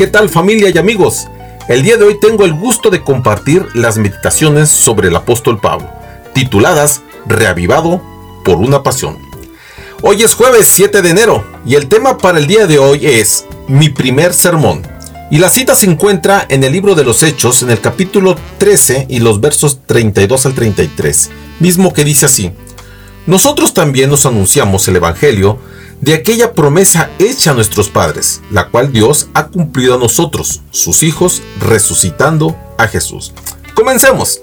¿Qué tal familia y amigos? El día de hoy tengo el gusto de compartir las meditaciones sobre el apóstol Pablo, tituladas Reavivado por una pasión. Hoy es jueves 7 de enero y el tema para el día de hoy es Mi primer sermón. Y la cita se encuentra en el libro de los Hechos, en el capítulo 13 y los versos 32 al 33, mismo que dice así. Nosotros también nos anunciamos el Evangelio de aquella promesa hecha a nuestros padres, la cual Dios ha cumplido a nosotros, sus hijos, resucitando a Jesús. Comencemos.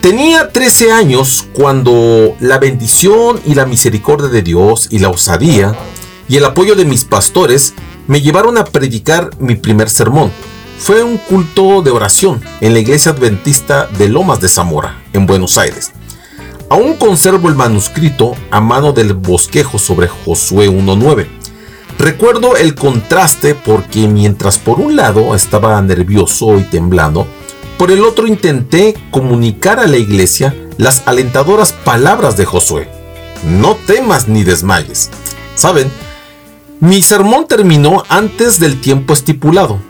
Tenía 13 años cuando la bendición y la misericordia de Dios y la osadía y el apoyo de mis pastores me llevaron a predicar mi primer sermón. Fue un culto de oración en la iglesia adventista de Lomas de Zamora, en Buenos Aires. Aún conservo el manuscrito a mano del bosquejo sobre Josué 1.9. Recuerdo el contraste porque mientras por un lado estaba nervioso y temblando, por el otro intenté comunicar a la iglesia las alentadoras palabras de Josué. No temas ni desmayes. Saben, mi sermón terminó antes del tiempo estipulado,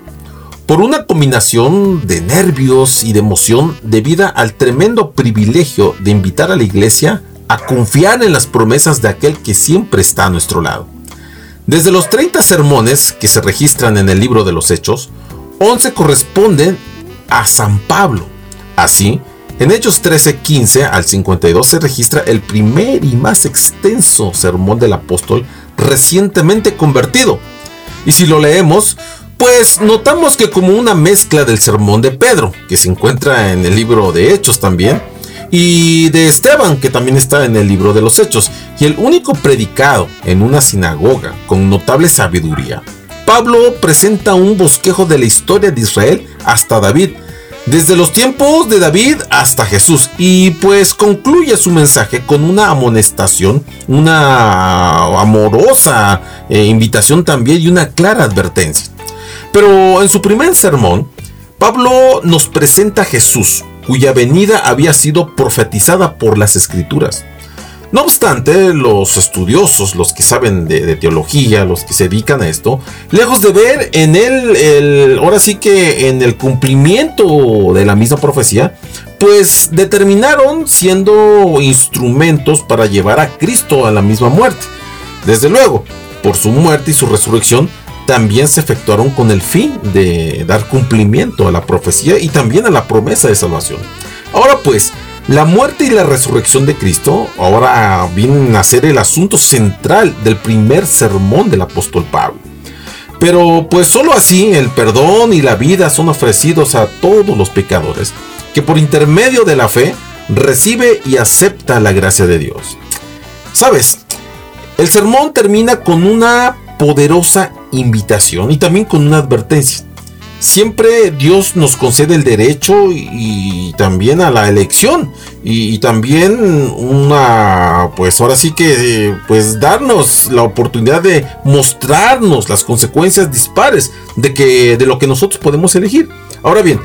por una combinación de nervios y de emoción debida al tremendo privilegio de invitar a la iglesia a confiar en las promesas de aquel que siempre está a nuestro lado. Desde los 30 sermones que se registran en el libro de los Hechos, 11 corresponden a San Pablo. Así, en Hechos 13:15 al 52 se registra el primer y más extenso sermón del apóstol recientemente convertido. Y si lo leemos, pues notamos que como una mezcla del sermón de Pedro, que se encuentra en el libro de Hechos también, y de Esteban, que también está en el libro de los Hechos, y el único predicado en una sinagoga con notable sabiduría. Pablo presenta un bosquejo de la historia de Israel hasta David, desde los tiempos de David hasta Jesús, y pues concluye su mensaje con una amonestación, una amorosa eh, invitación también y una clara advertencia. Pero en su primer sermón, Pablo nos presenta a Jesús, cuya venida había sido profetizada por las escrituras. No obstante, los estudiosos, los que saben de, teología, los que se dedican a esto, lejos de ver en él, ahora sí que en el cumplimiento de la misma profecía, pues determinaron siendo instrumentos para llevar a Cristo a la misma muerte. Desde luego, por su muerte y su resurrección, también se efectuaron con el fin de dar cumplimiento a la profecía y también a la promesa de salvación. Ahora pues, la muerte y la resurrección de Cristo ahora vienen a ser el asunto central del primer sermón del apóstol Pablo. Pero pues solo así el perdón y la vida son ofrecidos a todos los pecadores, que por intermedio de la fe recibe y acepta la gracia de Dios. ¿Sabes? El sermón termina con una poderosa invitación y también con una advertencia. Siempre Dios nos concede el derecho y, también a la elección y, también una, pues ahora sí que, pues darnos la oportunidad de mostrarnos las consecuencias dispares de que de lo que nosotros podemos elegir. Ahora bien,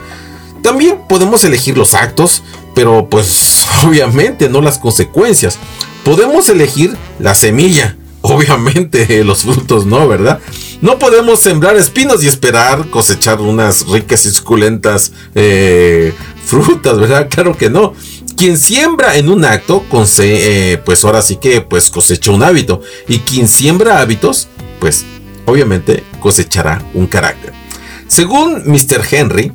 también podemos elegir los actos, pero pues obviamente no las consecuencias. Podemos elegir la semilla, obviamente los frutos no, ¿verdad? No podemos sembrar espinos y esperar cosechar unas ricas y suculentas eh, frutas, ¿verdad? Claro que no. Quien siembra en un acto, eh, pues ahora sí que pues cosecha un hábito. Y quien siembra hábitos, pues obviamente cosechará un carácter. Según Mr. Henry,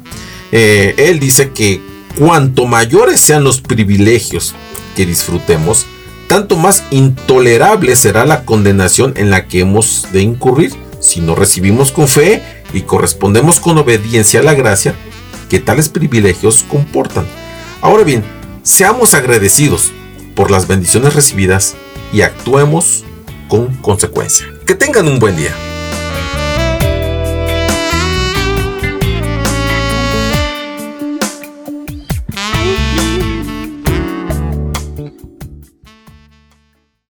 eh, él dice que cuanto mayores sean los privilegios que disfrutemos, tanto más intolerable será la condenación en la que hemos de incurrir si no recibimos con fe y correspondemos con obediencia a la gracia que tales privilegios comportan. Ahora bien, seamos agradecidos por las bendiciones recibidas y actuemos con consecuencia. Que tengan un buen día.